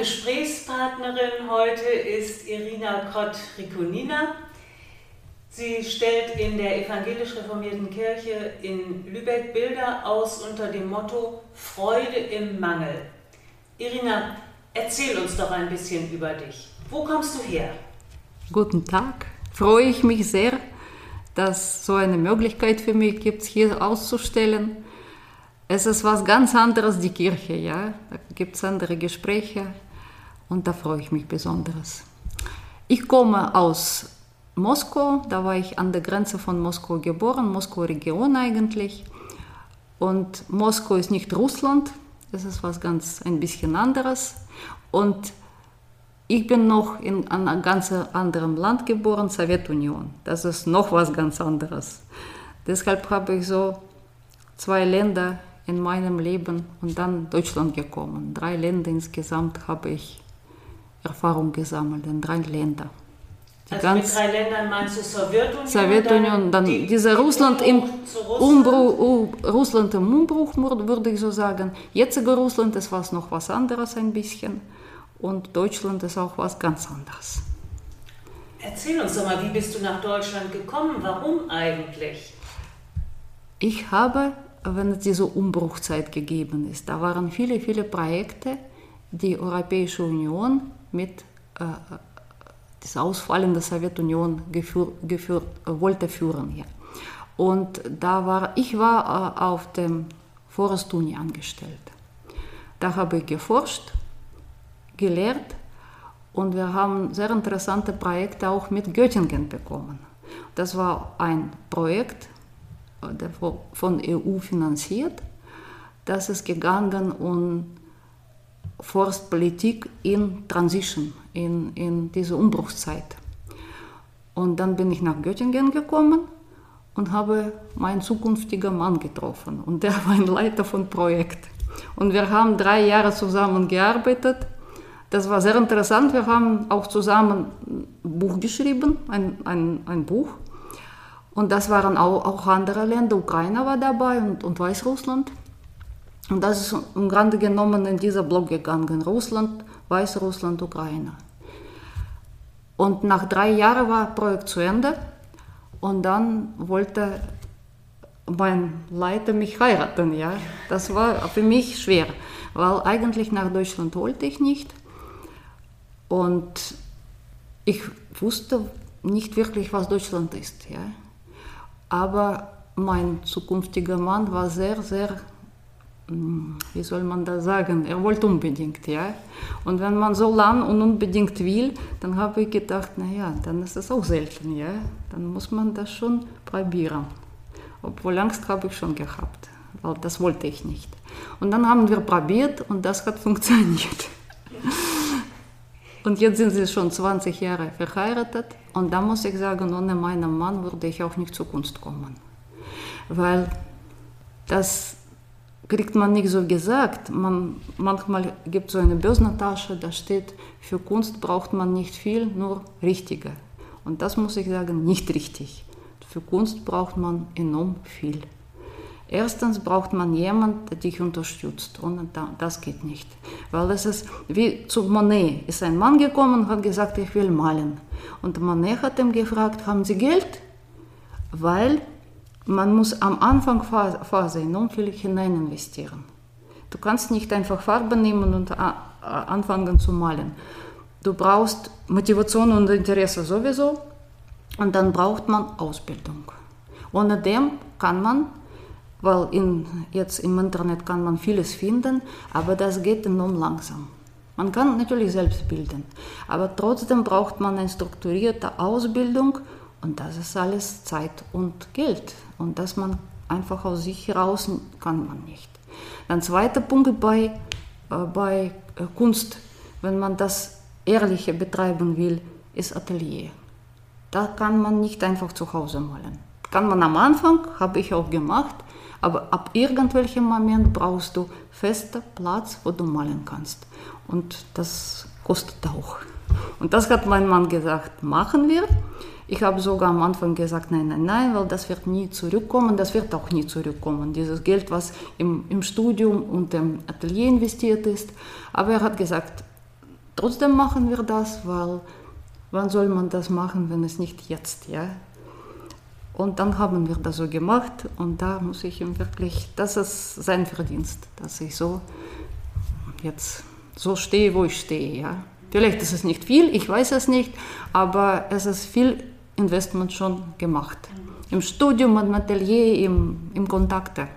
Gesprächspartnerin heute ist Irina Krott-Rikonina. Sie stellt in der evangelisch reformierten Kirche in Lübeck Bilder aus unter dem Motto Freude im Mangel. Irina, erzähl uns doch ein bisschen über dich. Wo kommst du her? Guten Tag. Freue ich mich sehr, dass so eine Möglichkeit für mich gibt, hier auszustellen. Es ist was ganz anderes, die Kirche, ja. Da gibt es andere Gespräche und da freue ich mich besonders. Ich komme aus Moskau, da war ich an der Grenze von Moskau geboren, Moskau-Region eigentlich. Und Moskau ist nicht Russland, das ist was ganz ein bisschen anderes. Und ich bin noch in einem ganz anderen Land geboren, Sowjetunion. Das ist noch was ganz anderes. Deshalb habe ich so zwei Länder in meinem Leben und dann Deutschland gekommen. Drei Länder insgesamt habe ich Erfahrung gesammelt in drei Ländern. Die also mit drei Ländern meinst du Sowjetunion? Sowjetunion, dann, die, dieser Russland im Umbruch, Russland im Umbruch, würde ich so sagen. Jetziger Russland ist was noch was anderes ein bisschen und Deutschland ist auch was ganz anderes. Erzähl uns doch mal, wie bist du nach Deutschland gekommen? Warum eigentlich? Ich habe wenn es diese Umbruchzeit gegeben ist. Da waren viele, viele Projekte, die Europäische Union mit äh, das Ausfallen der Sowjetunion geführ, geführt, äh, wollte führen. Ja. Und da war, ich war äh, auf dem Forest Uni angestellt. Da habe ich geforscht, gelehrt und wir haben sehr interessante Projekte auch mit Göttingen bekommen. Das war ein Projekt, von EU finanziert. Das ist gegangen um Forstpolitik in Transition, in, in diese Umbruchszeit. Und dann bin ich nach Göttingen gekommen und habe meinen zukünftigen Mann getroffen. Und der war ein Leiter von Projekt. Und wir haben drei Jahre zusammen gearbeitet. Das war sehr interessant. Wir haben auch zusammen ein Buch geschrieben, ein, ein, ein Buch. Und das waren auch, auch andere Länder, Ukraine war dabei und, und Weißrussland. Und das ist im Grunde genommen in dieser Block gegangen, Russland, Weißrussland, Ukraine. Und nach drei Jahren war das Projekt zu Ende und dann wollte mein Leiter mich heiraten. Ja? Das war für mich schwer, weil eigentlich nach Deutschland wollte ich nicht. Und ich wusste nicht wirklich, was Deutschland ist. Ja? Aber mein zukünftiger Mann war sehr, sehr, wie soll man das sagen, er wollte unbedingt, ja. Und wenn man so lang und unbedingt will, dann habe ich gedacht, naja, dann ist das auch selten, ja. Dann muss man das schon probieren. Obwohl Angst habe ich schon gehabt, weil das wollte ich nicht. Und dann haben wir probiert und das hat funktioniert. Und jetzt sind sie schon 20 Jahre verheiratet und da muss ich sagen, ohne meinen Mann würde ich auch nicht zur Kunst kommen. Weil das kriegt man nicht so gesagt. Man, manchmal gibt es so eine Börsentasche, da steht, für Kunst braucht man nicht viel, nur Richtige. Und das muss ich sagen, nicht richtig. Für Kunst braucht man enorm viel. Erstens braucht man jemanden, der dich unterstützt. Und das geht nicht. Weil es ist wie zu Monet. Ist ein Mann gekommen und hat gesagt, ich will malen. Und Monet hat ihm gefragt, haben Sie Geld? Weil man muss am Anfangsphase enorm viel hinein investieren. Du kannst nicht einfach Farbe nehmen und anfangen zu malen. Du brauchst Motivation und Interesse sowieso und dann braucht man Ausbildung. Ohne dem kann man weil in, jetzt im Internet kann man vieles finden, aber das geht enorm langsam. Man kann natürlich selbst bilden, aber trotzdem braucht man eine strukturierte Ausbildung und das ist alles Zeit und Geld. Und das man einfach aus sich heraus kann man nicht. Dann zweiter Punkt bei, äh, bei äh, Kunst, wenn man das Ehrliche betreiben will, ist Atelier. Da kann man nicht einfach zu Hause malen. Kann man am Anfang, habe ich auch gemacht, aber ab irgendwelchem Moment brauchst du festen Platz, wo du malen kannst. Und das kostet auch. Und das hat mein Mann gesagt, machen wir. Ich habe sogar am Anfang gesagt, nein, nein, nein, weil das wird nie zurückkommen, das wird auch nie zurückkommen, dieses Geld, was im, im Studium und im Atelier investiert ist. Aber er hat gesagt, trotzdem machen wir das, weil wann soll man das machen, wenn es nicht jetzt, ja? Und dann haben wir das so gemacht und da muss ich ihm wirklich, das ist sein Verdienst, dass ich so jetzt so stehe, wo ich stehe, ja? Vielleicht ist es nicht viel, ich weiß es nicht, aber es ist viel Investment schon gemacht. Im Studium, im Atelier, im, im Kontakte.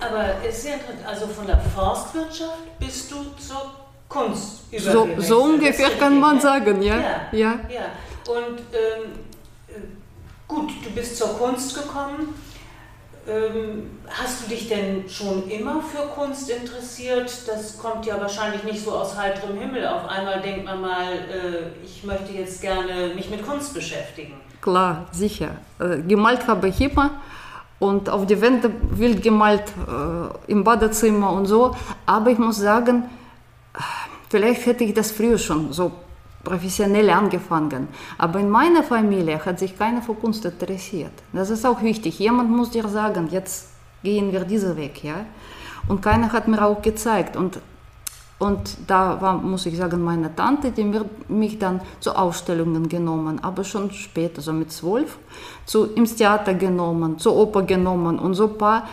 Aber es ist ja also von der Forstwirtschaft bist du zur Kunst so, so ungefähr kann man sagen, ja. Ja. ja. ja. Und ähm, äh, gut, du bist zur Kunst gekommen. Ähm, hast du dich denn schon immer für Kunst interessiert? Das kommt ja wahrscheinlich nicht so aus heiterem Himmel. Auf einmal denkt man mal, äh, ich möchte jetzt gerne mich mit Kunst beschäftigen. Klar, sicher. Gemalt habe ich immer und auf die Wände wild gemalt äh, im Badezimmer und so. Aber ich muss sagen, vielleicht hätte ich das früher schon so professionell angefangen. Aber in meiner Familie hat sich keiner für Kunst interessiert. Das ist auch wichtig. Jemand muss dir sagen, jetzt gehen wir diesen Weg. Ja? Und keiner hat mir auch gezeigt. Und, und da war, muss ich sagen, meine Tante, die mir, mich dann zu Ausstellungen genommen, aber schon später, so mit zwölf, zu, ins Theater genommen, zur Oper genommen und so ein paar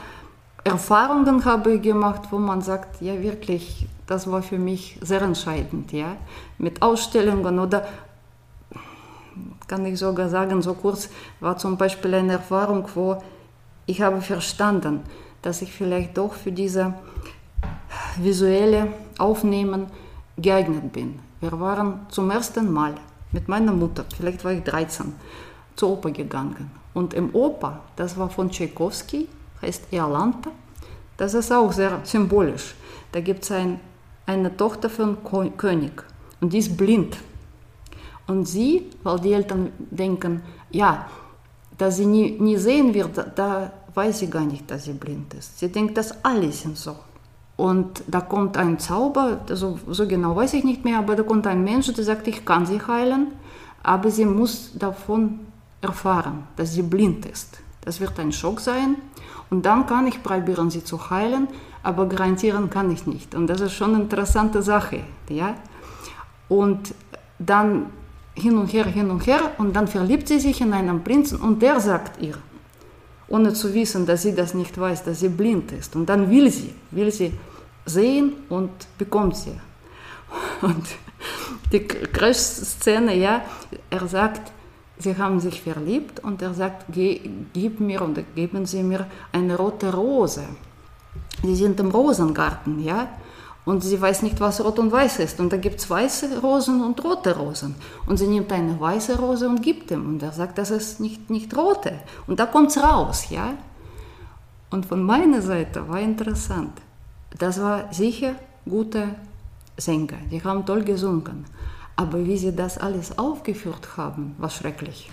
Erfahrungen habe ich gemacht, wo man sagt, ja wirklich, das war für mich sehr entscheidend, ja, mit Ausstellungen oder kann ich sogar sagen, so kurz war zum Beispiel eine Erfahrung, wo ich habe verstanden, dass ich vielleicht doch für diese visuelle Aufnehmen geeignet bin. Wir waren zum ersten Mal mit meiner Mutter, vielleicht war ich 13, zur Oper gegangen. Und im Oper, das war von Tchaikovsky, heißt Iolanta, das ist auch sehr symbolisch. Da gibt es ein eine Tochter von König und die ist blind. Und sie, weil die Eltern denken, ja, dass sie nie, nie sehen wird, da weiß sie gar nicht, dass sie blind ist. Sie denkt, dass alle sind so. Und da kommt ein Zauber, also so genau weiß ich nicht mehr, aber da kommt ein Mensch, der sagt, ich kann sie heilen, aber sie muss davon erfahren, dass sie blind ist. Das wird ein Schock sein. Und dann kann ich probieren, sie zu heilen, aber garantieren kann ich nicht. Und das ist schon eine interessante Sache. Ja? Und dann hin und her, hin und her, und dann verliebt sie sich in einen Prinzen und der sagt ihr, ohne zu wissen, dass sie das nicht weiß, dass sie blind ist. Und dann will sie, will sie sehen und bekommt sie. Und die Crash-Szene, ja, er sagt, sie haben sich verliebt und er sagt, gib mir und geben Sie mir eine rote Rose. Sie sind im Rosengarten, ja, und sie weiß nicht, was rot und weiß ist. Und da gibt es weiße Rosen und rote Rosen. Und sie nimmt eine weiße Rose und gibt ihm. Und er sagt, das ist nicht, nicht rote. Und da kommt es raus, ja. Und von meiner Seite war interessant. Das war sicher gute Sänger. Die haben toll gesungen. Aber wie sie das alles aufgeführt haben, war schrecklich.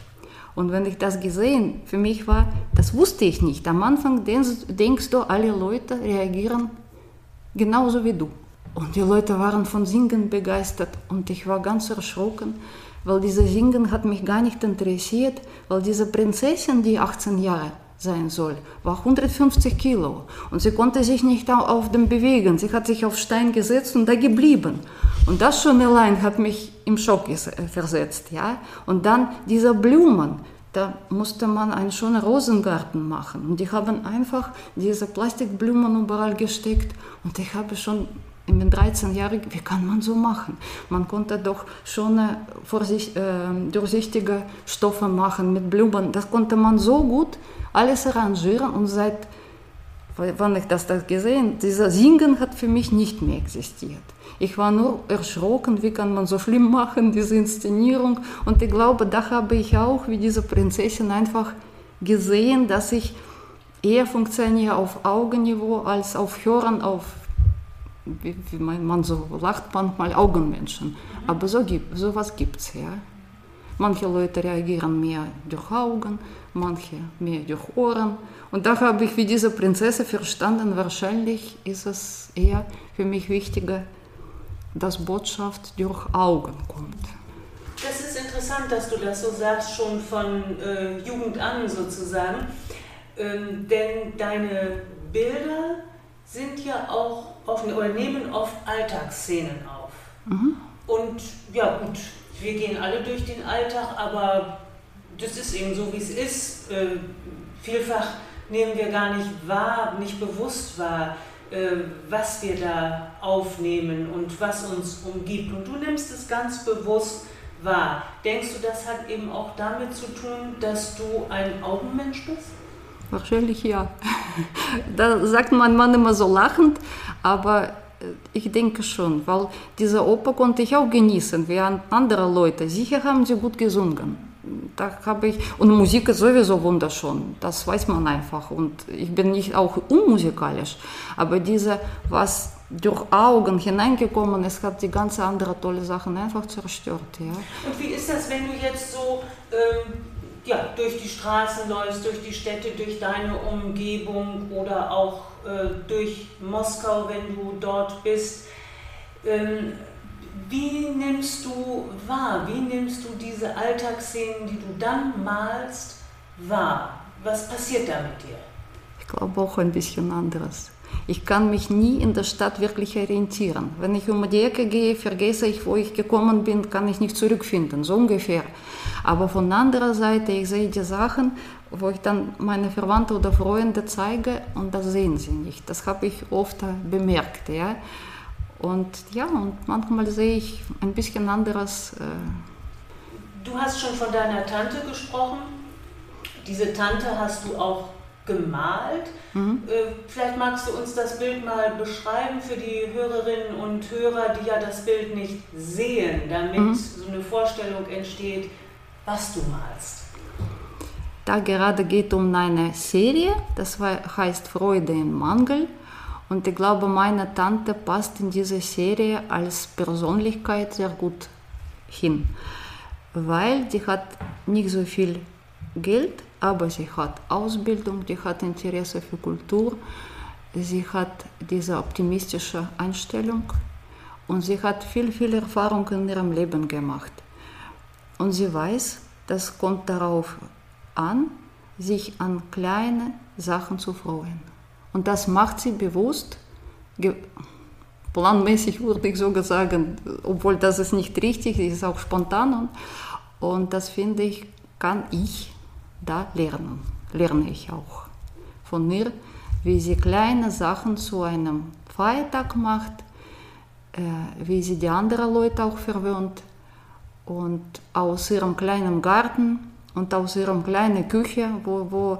Und wenn ich das gesehen, für mich war, das wusste ich nicht. Am Anfang denkst, du, alle Leute reagieren genauso wie du. Und die Leute waren von Singen begeistert und ich war ganz erschrocken, weil dieses Singen hat mich gar nicht interessiert, weil diese Prinzessin, die 18 Jahre sein soll, war 150 Kilo und sie konnte sich nicht auf dem bewegen. Sie hat sich auf Stein gesetzt und da geblieben. Und das schon allein hat mich im Schock äh, versetzt. Ja? Und dann diese Blumen, da musste man einen schönen Rosengarten machen. Und die haben einfach diese Plastikblumen überall gesteckt. Und ich habe schon in den 13 Jahren, wie kann man so machen? Man konnte doch schon äh, äh, durchsichtige Stoffe machen mit Blumen. Das konnte man so gut alles arrangieren und seit, wann ich das, das gesehen, dieser Singen hat für mich nicht mehr existiert. Ich war nur erschrocken, wie kann man so schlimm machen, diese Inszenierung. Und ich glaube, da habe ich auch, wie diese Prinzessin, einfach gesehen, dass ich eher funktioniere auf Augenniveau als auf Hören, auf, wie, wie man so lacht, manchmal Augenmenschen. Aber so gibt, sowas gibt es, ja. Manche Leute reagieren mehr durch Augen, manche mehr durch Ohren. Und da habe ich wie diese Prinzessin verstanden, wahrscheinlich ist es eher für mich wichtiger, dass Botschaft durch Augen kommt. Das ist interessant, dass du das so sagst, schon von äh, Jugend an sozusagen. Ähm, denn deine Bilder sind ja auch oft oder nehmen oft Alltagsszenen auf. Mhm. Und ja gut, wir gehen alle durch den Alltag, aber das ist eben so, wie es ist. Äh, vielfach nehmen wir gar nicht wahr, nicht bewusst wahr, äh, was wir da aufnehmen und was uns umgibt. Und du nimmst es ganz bewusst wahr. Denkst du, das hat eben auch damit zu tun, dass du ein Augenmensch bist? Wahrscheinlich ja. Da sagt mein Mann immer so lachend, aber äh, ich denke schon, weil diese Oper konnte ich auch genießen, während andere Leute. Sicher haben sie gut gesungen. Da habe ich, und Musik ist sowieso wunderschön, das weiß man einfach. Und ich bin nicht auch unmusikalisch, aber diese, was durch Augen hineingekommen ist, hat die ganz andere tolle Sachen einfach zerstört. Ja. Und wie ist das, wenn du jetzt so ähm, ja, durch die Straßen läufst, durch die Städte, durch deine Umgebung oder auch äh, durch Moskau, wenn du dort bist? Ähm, wie nimmst du wahr? Wie nimmst du diese Alltagsszenen, die du dann malst, wahr? Was passiert da mit dir? Ich glaube auch ein bisschen anderes. Ich kann mich nie in der Stadt wirklich orientieren. Wenn ich um die Ecke gehe, vergesse ich, wo ich gekommen bin, kann ich nicht zurückfinden, so ungefähr. Aber von anderer Seite, ich sehe die Sachen, wo ich dann meine Verwandte oder Freunde zeige und das sehen sie nicht. Das habe ich oft bemerkt. Ja. Und ja, und manchmal sehe ich ein bisschen anderes. Äh du hast schon von deiner Tante gesprochen. Diese Tante hast du auch gemalt. Mhm. Äh, vielleicht magst du uns das Bild mal beschreiben für die Hörerinnen und Hörer, die ja das Bild nicht sehen, damit mhm. so eine Vorstellung entsteht, was du malst. Da gerade geht um eine Serie, das heißt Freude im Mangel. Und ich glaube, meine Tante passt in diese Serie als Persönlichkeit sehr gut hin, weil die hat nicht so viel Geld, aber sie hat Ausbildung, die hat Interesse für Kultur, sie hat diese optimistische Einstellung und sie hat viel, viel Erfahrung in ihrem Leben gemacht. Und sie weiß, das kommt darauf an, sich an kleine Sachen zu freuen. Und das macht sie bewusst, planmäßig würde ich sogar sagen, obwohl das ist nicht richtig, ist auch spontan. Und, und das finde ich, kann ich da lernen, lerne ich auch von ihr, wie sie kleine Sachen zu einem Feiertag macht, äh, wie sie die anderen Leute auch verwöhnt und aus ihrem kleinen Garten und aus ihrer kleinen Küche, wo, wo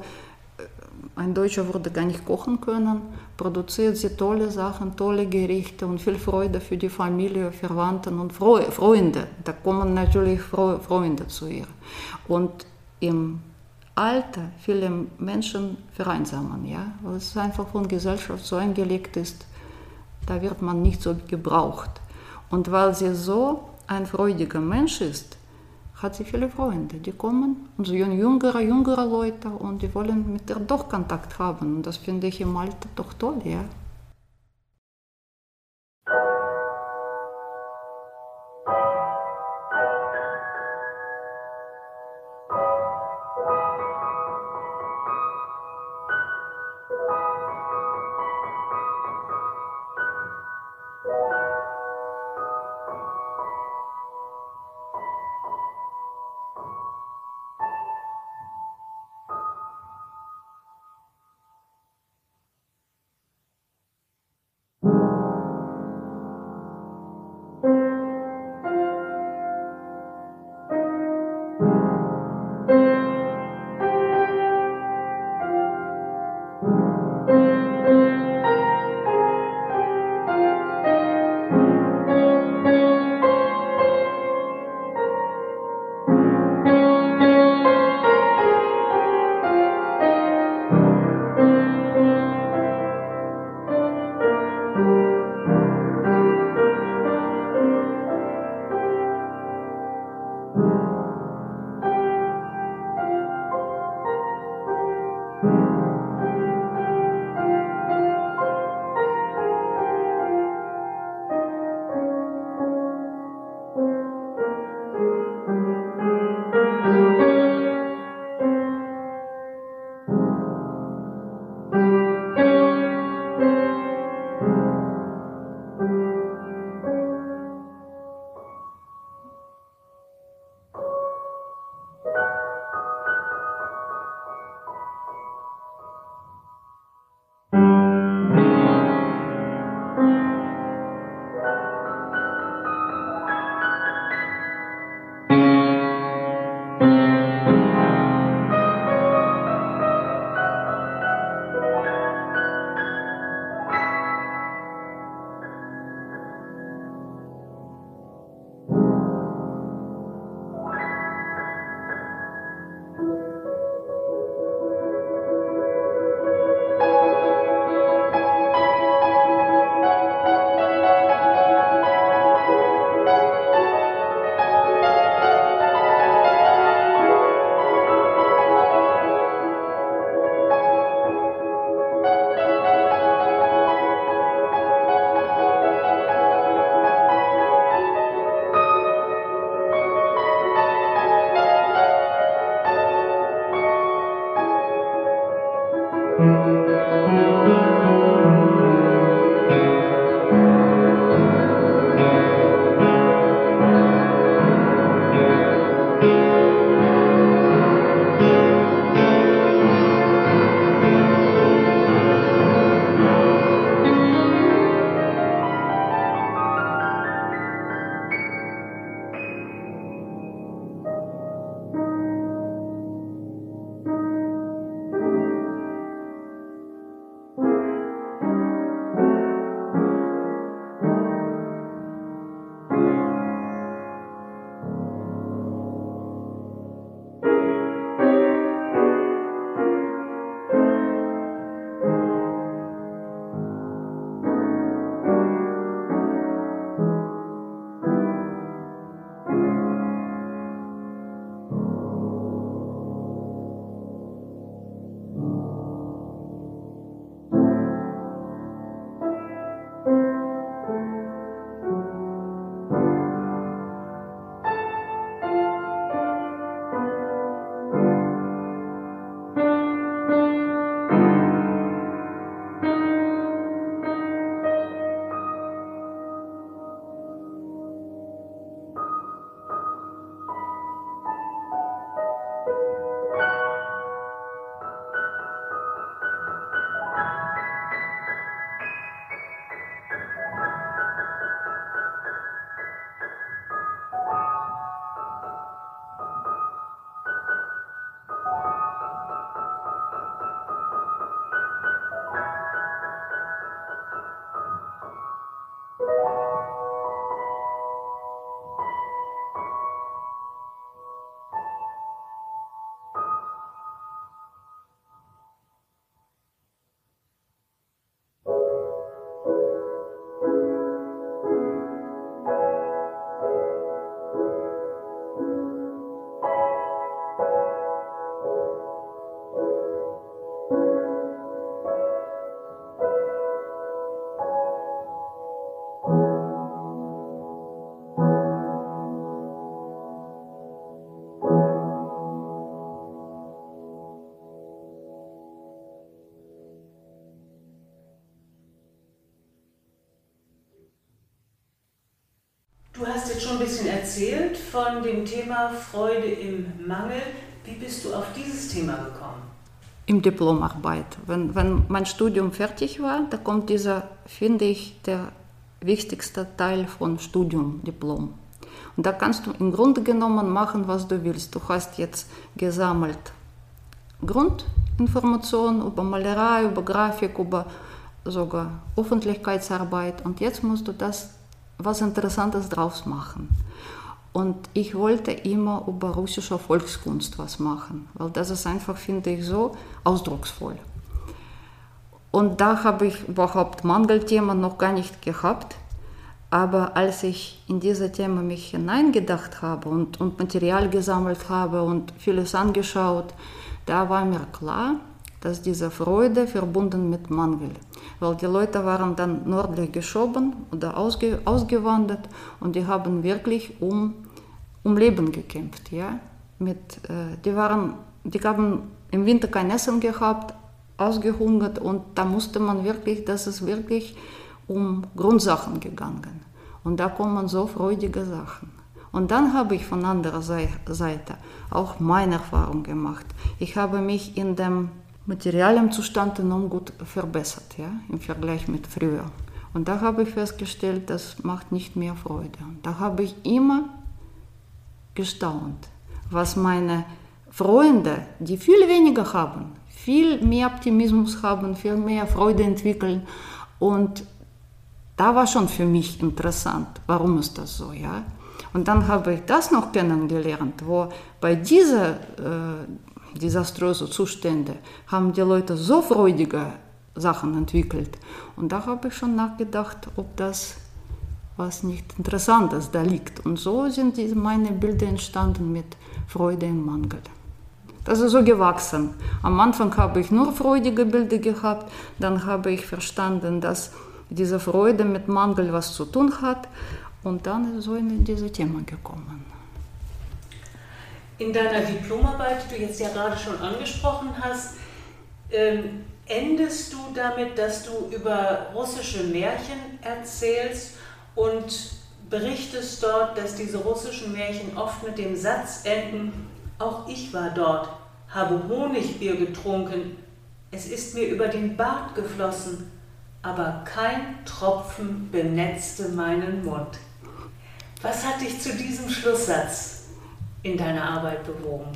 ein Deutscher würde gar nicht kochen können, produziert sie tolle Sachen, tolle Gerichte und viel Freude für die Familie, Verwandten und Freunde. Da kommen natürlich Freunde zu ihr. Und im Alter viele Menschen vereinsamen, ja, weil es einfach von Gesellschaft so eingelegt ist, da wird man nicht so gebraucht. Und weil sie so ein freudiger Mensch ist, hat sie viele Freunde, die kommen und so jüngere, jüngere Leute und die wollen mit ihr doch Kontakt haben. Und das finde ich im Alter doch toll, ja. Du hast jetzt schon ein bisschen erzählt von dem Thema Freude im Mangel. Wie bist du auf dieses Thema gekommen? Im Diplomarbeit. Wenn, wenn mein Studium fertig war, da kommt dieser, finde ich, der wichtigste Teil von Studium, Diplom. Und da kannst du im Grunde genommen machen, was du willst. Du hast jetzt gesammelt Grundinformationen über Malerei, über Grafik, über sogar Öffentlichkeitsarbeit. Und jetzt musst du das was Interessantes draus machen. Und ich wollte immer über russische Volkskunst was machen, weil das ist einfach, finde ich, so ausdrucksvoll. Und da habe ich überhaupt Mangelthema noch gar nicht gehabt. Aber als ich in dieses Thema mich hineingedacht habe und, und Material gesammelt habe und vieles angeschaut, da war mir klar, dass diese Freude verbunden mit Mangel, weil die Leute waren dann nördlich geschoben oder ausge, ausgewandert und die haben wirklich um, um Leben gekämpft. Ja? Mit, äh, die, waren, die haben im Winter kein Essen gehabt, ausgehungert und da musste man wirklich, das ist wirklich um Grundsachen gegangen. Und da kommen so freudige Sachen. Und dann habe ich von anderer Seite auch meine Erfahrung gemacht. Ich habe mich in dem materiellen Zustand enorm gut verbessert, ja, im Vergleich mit früher. Und da habe ich festgestellt, das macht nicht mehr Freude. Und da habe ich immer gestaunt, was meine Freunde, die viel weniger haben, viel mehr Optimismus haben, viel mehr Freude entwickeln. Und da war schon für mich interessant, warum ist das so, ja. Und dann habe ich das noch kennengelernt, wo bei diesen äh, desaströsen Zuständen haben die Leute so freudige Sachen entwickelt. Und da habe ich schon nachgedacht, ob das was nicht Interessantes da liegt. Und so sind diese, meine Bilder entstanden mit Freude im Mangel. Das ist so gewachsen. Am Anfang habe ich nur freudige Bilder gehabt, dann habe ich verstanden, dass diese Freude mit Mangel was zu tun hat und dann ist so in dieses Thema gekommen. In deiner Diplomarbeit, die du jetzt ja gerade schon angesprochen hast, ähm, endest du damit, dass du über russische Märchen erzählst und berichtest dort, dass diese russischen Märchen oft mit dem Satz enden, auch ich war dort, habe Honigbier getrunken, es ist mir über den Bart geflossen, aber kein Tropfen benetzte meinen Mund. Was hat dich zu diesem Schlusssatz in deiner Arbeit bewogen?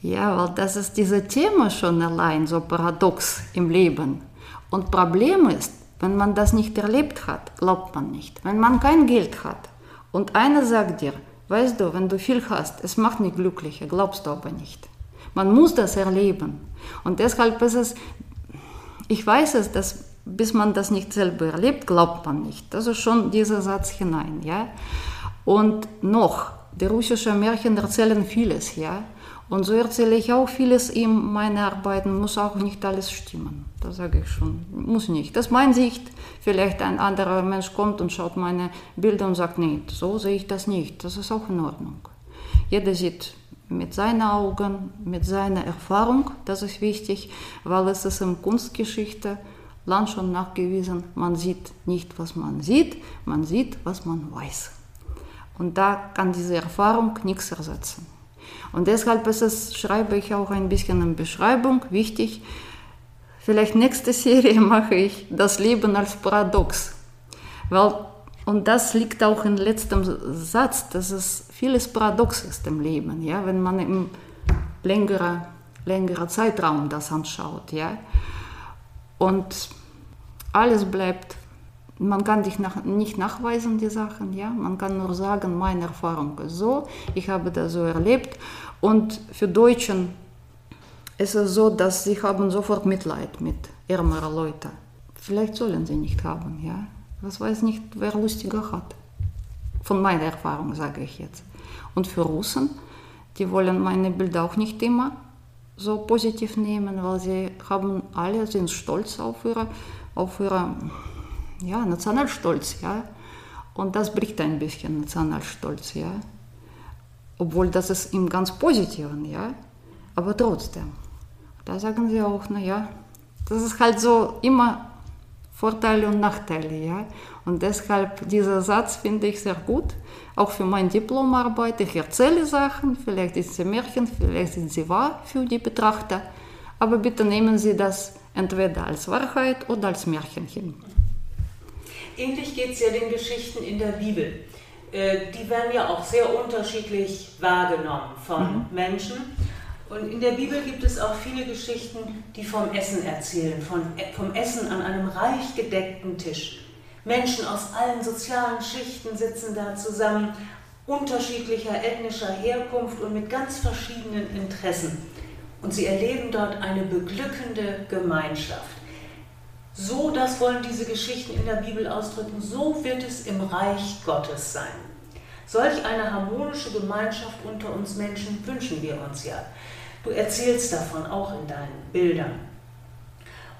Ja, weil das ist dieses Thema schon allein so paradox im Leben. Und Problem ist, wenn man das nicht erlebt hat, glaubt man nicht. Wenn man kein Geld hat und einer sagt dir, weißt du, wenn du viel hast, es macht nicht glücklicher, glaubst du aber nicht. Man muss das erleben. Und deshalb ist es, ich weiß es, dass bis man das nicht selber erlebt, glaubt man nicht. Das ist schon dieser Satz hinein. Ja? Und noch, die russischen Märchen erzählen vieles, ja. Und so erzähle ich auch vieles in meinen Arbeiten, muss auch nicht alles stimmen. Das sage ich schon, muss nicht. Das ist meine Sicht. Vielleicht ein anderer Mensch kommt und schaut meine Bilder und sagt, nee, so sehe ich das nicht. Das ist auch in Ordnung. Jeder sieht mit seinen Augen, mit seiner Erfahrung, das ist wichtig, weil es ist in Kunstgeschichte lang schon nachgewiesen, man sieht nicht, was man sieht, man sieht, was man weiß. Und da kann diese Erfahrung nichts ersetzen. Und deshalb ist es, schreibe ich auch ein bisschen in Beschreibung, wichtig, vielleicht nächste Serie mache ich das Leben als Paradox. Weil, und das liegt auch im letzten Satz, dass es vieles Paradox ist im Leben, ja, wenn man im längeren, längeren Zeitraum das anschaut. Ja. Und alles bleibt man kann dich nach, nicht nachweisen, die Sachen, ja. Man kann nur sagen, meine Erfahrung ist so, ich habe das so erlebt. Und für Deutschen ist es so, dass sie haben sofort Mitleid mit ärmeren Leuten. Vielleicht sollen sie nicht haben, ja. Was weiß nicht, wer lustiger hat. Von meiner Erfahrung sage ich jetzt. Und für Russen, die wollen meine Bilder auch nicht immer so positiv nehmen, weil sie haben alle sind stolz auf ihre, auf ihre ja, Nationalstolz, ja. Und das bricht ein bisschen Nationalstolz, ja. Obwohl das ist im ganz Positiven, ja. Aber trotzdem. Da sagen sie auch, naja, das ist halt so immer Vorteile und Nachteile. Ja? Und deshalb dieser Satz finde ich sehr gut, auch für meine Diplomarbeit. Ich erzähle Sachen, vielleicht ist sie Märchen, vielleicht sind sie wahr für die Betrachter, aber bitte nehmen Sie das entweder als Wahrheit oder als Märchen hin. Ähnlich geht es ja den Geschichten in der Bibel. Äh, die werden ja auch sehr unterschiedlich wahrgenommen von mhm. Menschen. Und in der Bibel gibt es auch viele Geschichten, die vom Essen erzählen, von, vom Essen an einem reich gedeckten Tisch. Menschen aus allen sozialen Schichten sitzen da zusammen, unterschiedlicher ethnischer Herkunft und mit ganz verschiedenen Interessen. Und sie erleben dort eine beglückende Gemeinschaft. So, das wollen diese Geschichten in der Bibel ausdrücken, so wird es im Reich Gottes sein. Solch eine harmonische Gemeinschaft unter uns Menschen wünschen wir uns ja. Du erzählst davon auch in deinen Bildern.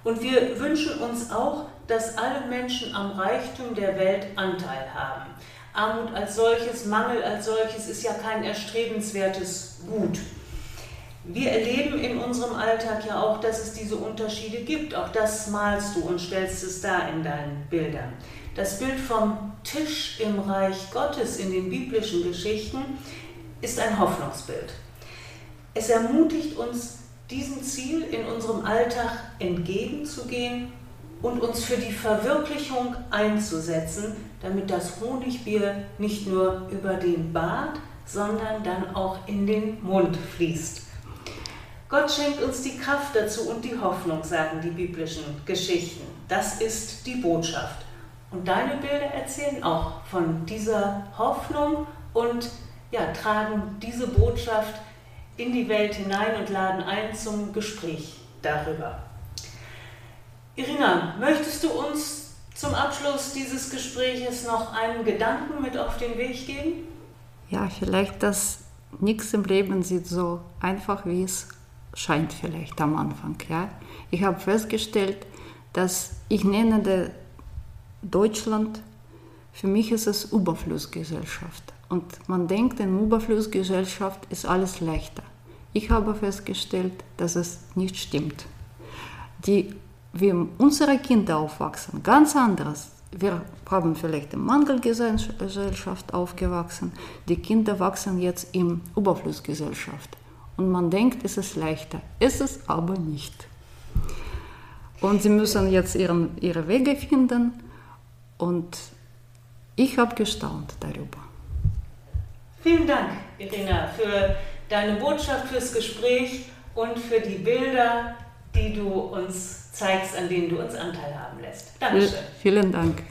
Und wir wünschen uns auch, dass alle Menschen am Reichtum der Welt Anteil haben. Armut als solches, Mangel als solches ist ja kein erstrebenswertes Gut. Wir erleben in unserem Alltag ja auch, dass es diese Unterschiede gibt. Auch das malst du und stellst es dar in deinen Bildern. Das Bild vom Tisch im Reich Gottes in den biblischen Geschichten ist ein Hoffnungsbild. Es ermutigt uns, diesem Ziel in unserem Alltag entgegenzugehen und uns für die Verwirklichung einzusetzen, damit das Honigbier nicht nur über den Bart, sondern dann auch in den Mund fließt. Gott schenkt uns die Kraft dazu und die Hoffnung, sagen die biblischen Geschichten. Das ist die Botschaft. Und deine Bilder erzählen auch von dieser Hoffnung und ja, tragen diese Botschaft in die Welt hinein und laden ein zum Gespräch darüber. Irina, möchtest du uns zum Abschluss dieses Gespräches noch einen Gedanken mit auf den Weg geben? Ja, vielleicht, dass nichts im Leben sieht so einfach, wie es scheint vielleicht am Anfang. Ja? Ich habe festgestellt, dass ich nenne Deutschland, für mich ist es Überflussgesellschaft. Und man denkt, in Überflussgesellschaft ist alles leichter. Ich habe festgestellt, dass es nicht stimmt. Die, wie unsere Kinder aufwachsen, ganz anderes. Wir haben vielleicht in Mangelgesellschaft aufgewachsen. Die Kinder wachsen jetzt in Überflussgesellschaft. Und man denkt, es ist leichter. Ist es aber nicht. Und sie müssen jetzt ihren, ihre Wege finden. Und ich habe gestaunt darüber. Vielen Dank, Irina, für deine Botschaft, fürs Gespräch und für die Bilder, die du uns zeigst, an denen du uns Anteil haben lässt. Dankeschön. Vielen Dank.